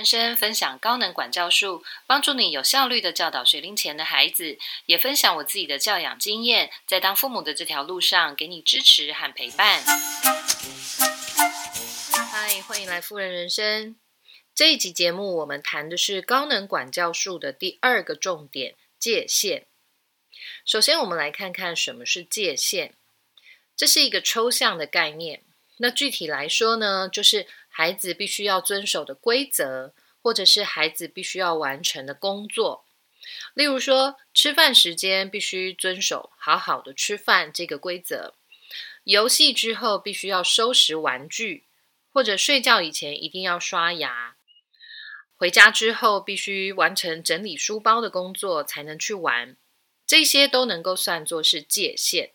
人生分享高能管教术，帮助你有效率的教导学龄前的孩子，也分享我自己的教养经验，在当父母的这条路上给你支持和陪伴。嗨，欢迎来富人人生。这一集节目，我们谈的是高能管教术的第二个重点——界限。首先，我们来看看什么是界限。这是一个抽象的概念。那具体来说呢，就是孩子必须要遵守的规则，或者是孩子必须要完成的工作。例如说，吃饭时间必须遵守好好的吃饭这个规则；游戏之后必须要收拾玩具，或者睡觉以前一定要刷牙；回家之后必须完成整理书包的工作才能去玩。这些都能够算作是界限。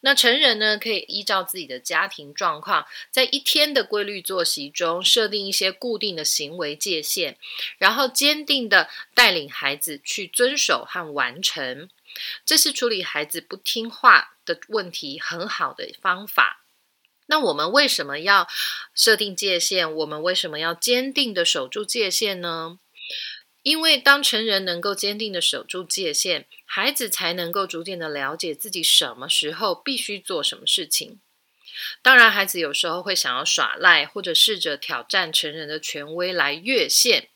那成人呢，可以依照自己的家庭状况，在一天的规律作息中设定一些固定的行为界限，然后坚定的带领孩子去遵守和完成。这是处理孩子不听话的问题很好的方法。那我们为什么要设定界限？我们为什么要坚定的守住界限呢？因为当成人能够坚定的守住界限，孩子才能够逐渐的了解自己什么时候必须做什么事情。当然，孩子有时候会想要耍赖，或者试着挑战成人的权威来越线。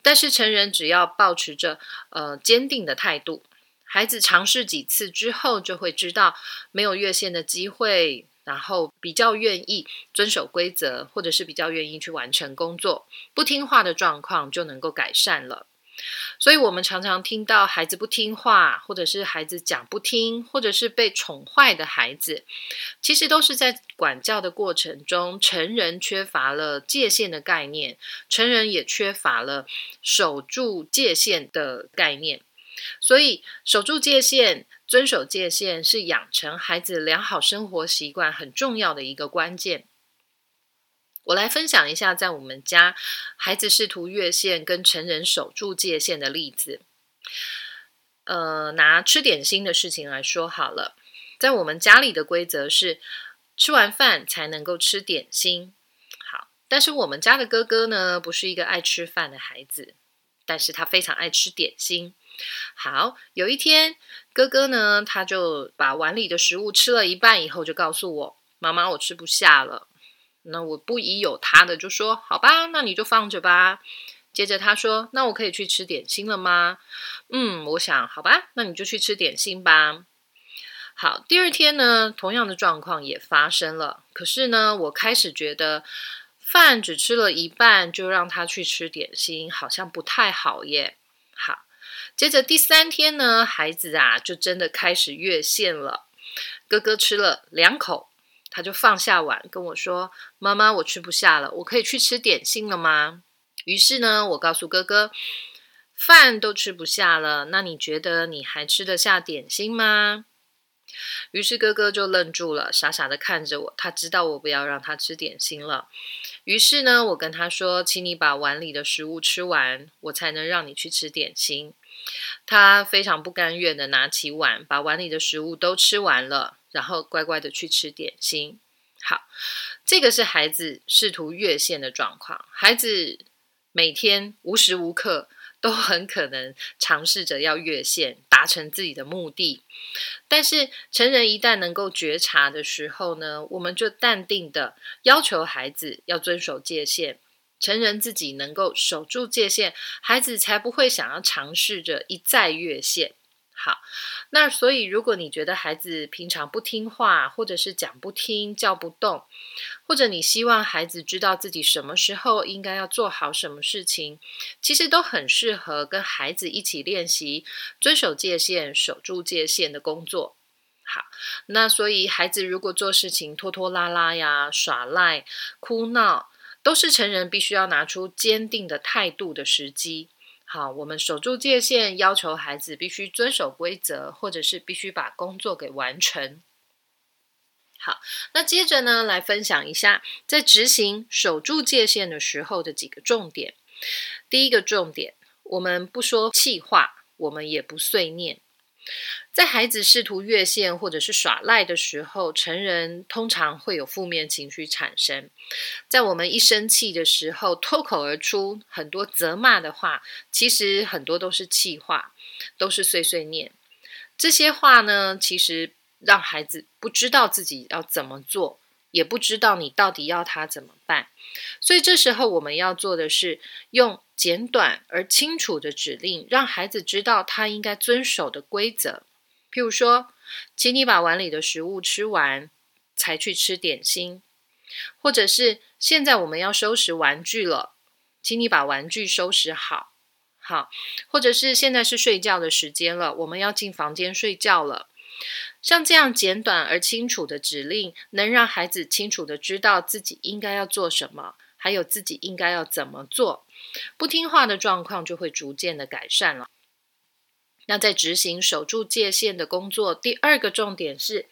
但是，成人只要保持着呃坚定的态度，孩子尝试几次之后，就会知道没有越线的机会。然后比较愿意遵守规则，或者是比较愿意去完成工作，不听话的状况就能够改善了。所以，我们常常听到孩子不听话，或者是孩子讲不听，或者是被宠坏的孩子，其实都是在管教的过程中，成人缺乏了界限的概念，成人也缺乏了守住界限的概念。所以，守住界限。遵守界限是养成孩子良好生活习惯很重要的一个关键。我来分享一下，在我们家孩子试图越线跟成人守住界限的例子。呃，拿吃点心的事情来说好了，在我们家里的规则是吃完饭才能够吃点心。好，但是我们家的哥哥呢，不是一个爱吃饭的孩子，但是他非常爱吃点心。好，有一天，哥哥呢，他就把碗里的食物吃了一半以后，就告诉我：“妈妈，我吃不下了。”那我不疑有他的就说：“好吧，那你就放着吧。”接着他说：“那我可以去吃点心了吗？”嗯，我想，好吧，那你就去吃点心吧。好，第二天呢，同样的状况也发生了。可是呢，我开始觉得饭只吃了一半就让他去吃点心，好像不太好耶。接着第三天呢，孩子啊就真的开始越线了。哥哥吃了两口，他就放下碗跟我说：“妈妈，我吃不下了，我可以去吃点心了吗？”于是呢，我告诉哥哥：“饭都吃不下了，那你觉得你还吃得下点心吗？”于是哥哥就愣住了，傻傻的看着我。他知道我不要让他吃点心了。于是呢，我跟他说：“请你把碗里的食物吃完，我才能让你去吃点心。”他非常不甘愿的拿起碗，把碗里的食物都吃完了，然后乖乖的去吃点心。好，这个是孩子试图越线的状况。孩子每天无时无刻都很可能尝试着要越线，达成自己的目的。但是成人一旦能够觉察的时候呢，我们就淡定的要求孩子要遵守界限。成人自己能够守住界限，孩子才不会想要尝试着一再越线。好，那所以如果你觉得孩子平常不听话，或者是讲不听、叫不动，或者你希望孩子知道自己什么时候应该要做好什么事情，其实都很适合跟孩子一起练习遵守界限、守住界限的工作。好，那所以孩子如果做事情拖拖拉拉呀、耍赖、哭闹。都是成人必须要拿出坚定的态度的时机。好，我们守住界限，要求孩子必须遵守规则，或者是必须把工作给完成。好，那接着呢，来分享一下在执行守住界限的时候的几个重点。第一个重点，我们不说气话，我们也不碎念。在孩子试图越线或者是耍赖的时候，成人通常会有负面情绪产生。在我们一生气的时候，脱口而出很多责骂的话，其实很多都是气话，都是碎碎念。这些话呢，其实让孩子不知道自己要怎么做，也不知道你到底要他怎么办。所以这时候我们要做的是用简短而清楚的指令，让孩子知道他应该遵守的规则。譬如说，请你把碗里的食物吃完，才去吃点心；或者是现在我们要收拾玩具了，请你把玩具收拾好，好；或者是现在是睡觉的时间了，我们要进房间睡觉了。像这样简短而清楚的指令，能让孩子清楚的知道自己应该要做什么，还有自己应该要怎么做，不听话的状况就会逐渐的改善了。那在执行守住界限的工作，第二个重点是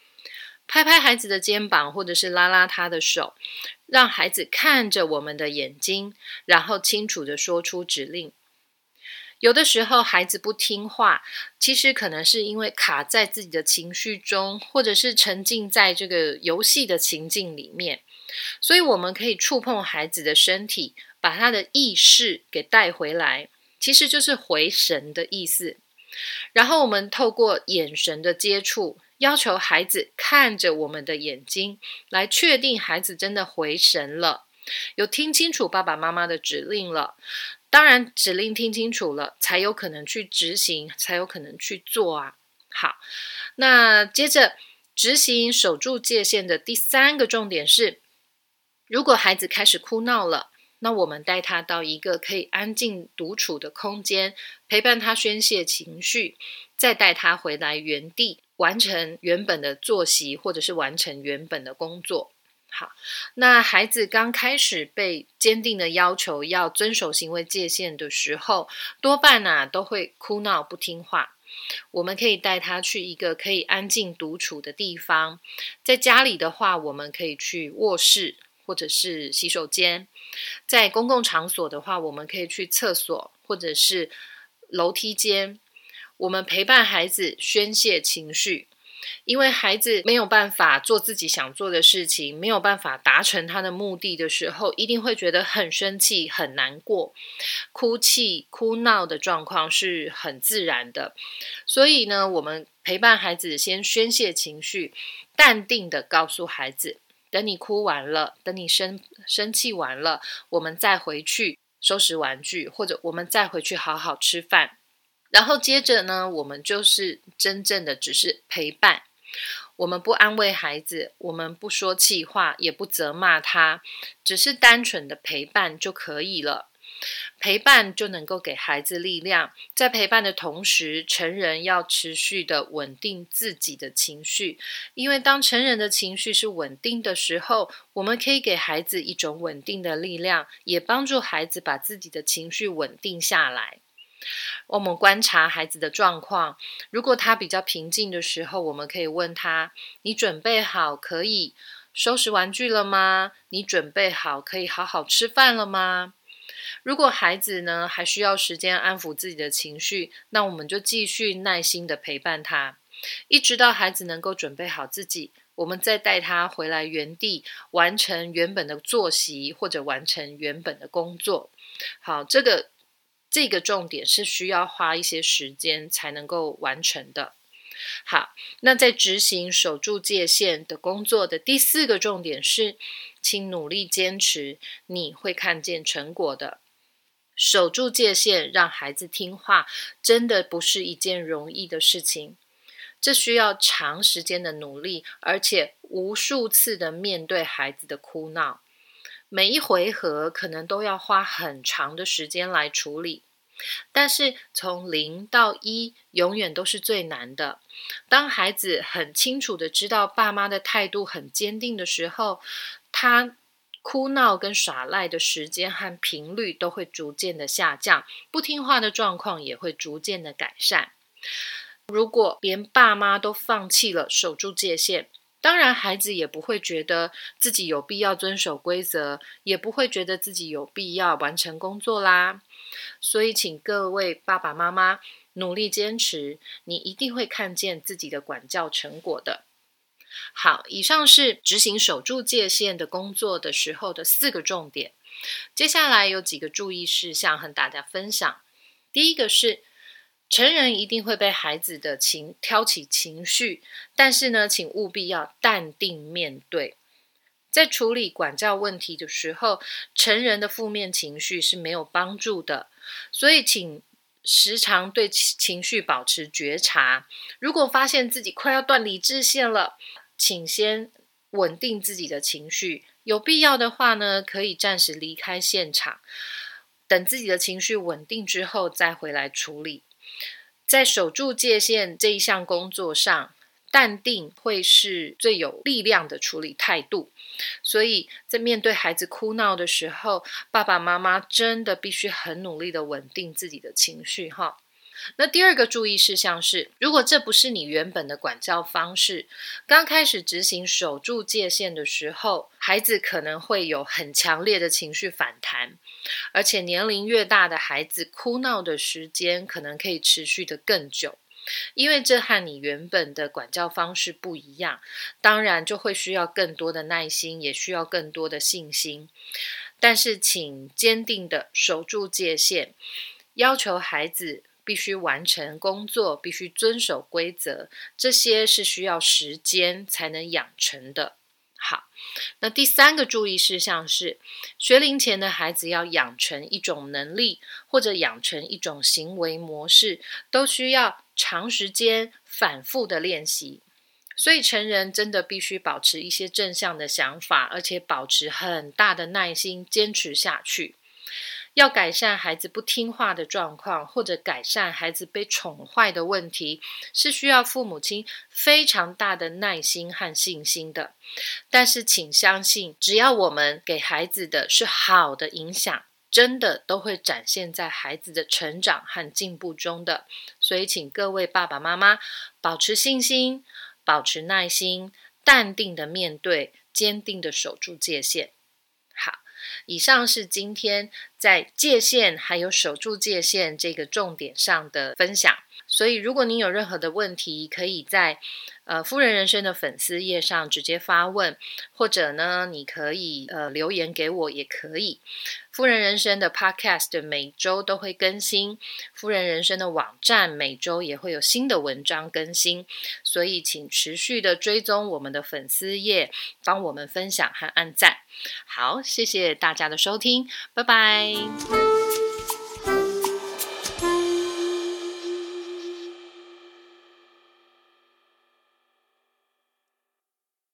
拍拍孩子的肩膀，或者是拉拉他的手，让孩子看着我们的眼睛，然后清楚的说出指令。有的时候孩子不听话，其实可能是因为卡在自己的情绪中，或者是沉浸在这个游戏的情境里面。所以我们可以触碰孩子的身体，把他的意识给带回来，其实就是回神的意思。然后我们透过眼神的接触，要求孩子看着我们的眼睛，来确定孩子真的回神了，有听清楚爸爸妈妈的指令了。当然，指令听清楚了，才有可能去执行，才有可能去做啊。好，那接着执行守住界限的第三个重点是，如果孩子开始哭闹了。那我们带他到一个可以安静独处的空间，陪伴他宣泄情绪，再带他回来原地完成原本的作息，或者是完成原本的工作。好，那孩子刚开始被坚定的要求要遵守行为界限的时候，多半呢都会哭闹不听话。我们可以带他去一个可以安静独处的地方，在家里的话，我们可以去卧室。或者是洗手间，在公共场所的话，我们可以去厕所或者是楼梯间。我们陪伴孩子宣泄情绪，因为孩子没有办法做自己想做的事情，没有办法达成他的目的的时候，一定会觉得很生气、很难过，哭泣、哭闹的状况是很自然的。所以呢，我们陪伴孩子先宣泄情绪，淡定的告诉孩子。等你哭完了，等你生生气完了，我们再回去收拾玩具，或者我们再回去好好吃饭。然后接着呢，我们就是真正的只是陪伴，我们不安慰孩子，我们不说气话，也不责骂他，只是单纯的陪伴就可以了。陪伴就能够给孩子力量，在陪伴的同时，成人要持续的稳定自己的情绪，因为当成人的情绪是稳定的时候，我们可以给孩子一种稳定的力量，也帮助孩子把自己的情绪稳定下来。我们观察孩子的状况，如果他比较平静的时候，我们可以问他：“你准备好可以收拾玩具了吗？你准备好可以好好吃饭了吗？”如果孩子呢还需要时间安抚自己的情绪，那我们就继续耐心的陪伴他，一直到孩子能够准备好自己，我们再带他回来原地完成原本的作息或者完成原本的工作。好，这个这个重点是需要花一些时间才能够完成的。好，那在执行守住界限的工作的第四个重点是，请努力坚持，你会看见成果的。守住界限，让孩子听话，真的不是一件容易的事情。这需要长时间的努力，而且无数次的面对孩子的哭闹，每一回合可能都要花很长的时间来处理。但是从零到一，永远都是最难的。当孩子很清楚的知道爸妈的态度很坚定的时候，他。哭闹跟耍赖的时间和频率都会逐渐的下降，不听话的状况也会逐渐的改善。如果连爸妈都放弃了守住界限，当然孩子也不会觉得自己有必要遵守规则，也不会觉得自己有必要完成工作啦。所以，请各位爸爸妈妈努力坚持，你一定会看见自己的管教成果的。好，以上是执行守住界限的工作的时候的四个重点。接下来有几个注意事项和大家分享。第一个是，成人一定会被孩子的情挑起情绪，但是呢，请务必要淡定面对。在处理管教问题的时候，成人的负面情绪是没有帮助的，所以请时常对情绪保持觉察。如果发现自己快要断理智线了，请先稳定自己的情绪。有必要的话呢，可以暂时离开现场，等自己的情绪稳定之后再回来处理。在守住界限这一项工作上，淡定会是最有力量的处理态度。所以在面对孩子哭闹的时候，爸爸妈妈真的必须很努力的稳定自己的情绪，哈。那第二个注意事项是，如果这不是你原本的管教方式，刚开始执行守住界限的时候，孩子可能会有很强烈的情绪反弹，而且年龄越大的孩子，哭闹的时间可能可以持续的更久，因为这和你原本的管教方式不一样，当然就会需要更多的耐心，也需要更多的信心。但是，请坚定的守住界限，要求孩子。必须完成工作，必须遵守规则，这些是需要时间才能养成的。好，那第三个注意事项是，学龄前的孩子要养成一种能力，或者养成一种行为模式，都需要长时间反复的练习。所以，成人真的必须保持一些正向的想法，而且保持很大的耐心，坚持下去。要改善孩子不听话的状况，或者改善孩子被宠坏的问题，是需要父母亲非常大的耐心和信心的。但是，请相信，只要我们给孩子的是好的影响，真的都会展现在孩子的成长和进步中的。所以，请各位爸爸妈妈保持信心，保持耐心，淡定的面对，坚定的守住界限。好以上是今天在界限还有守住界限这个重点上的分享。所以，如果您有任何的问题，可以在呃夫人人生的粉丝页上直接发问，或者呢，你可以呃留言给我也可以。夫人人生的 Podcast 每周都会更新，夫人人生的网站每周也会有新的文章更新，所以请持续的追踪我们的粉丝页，帮我们分享和按赞。好，谢谢大家的收听，拜拜。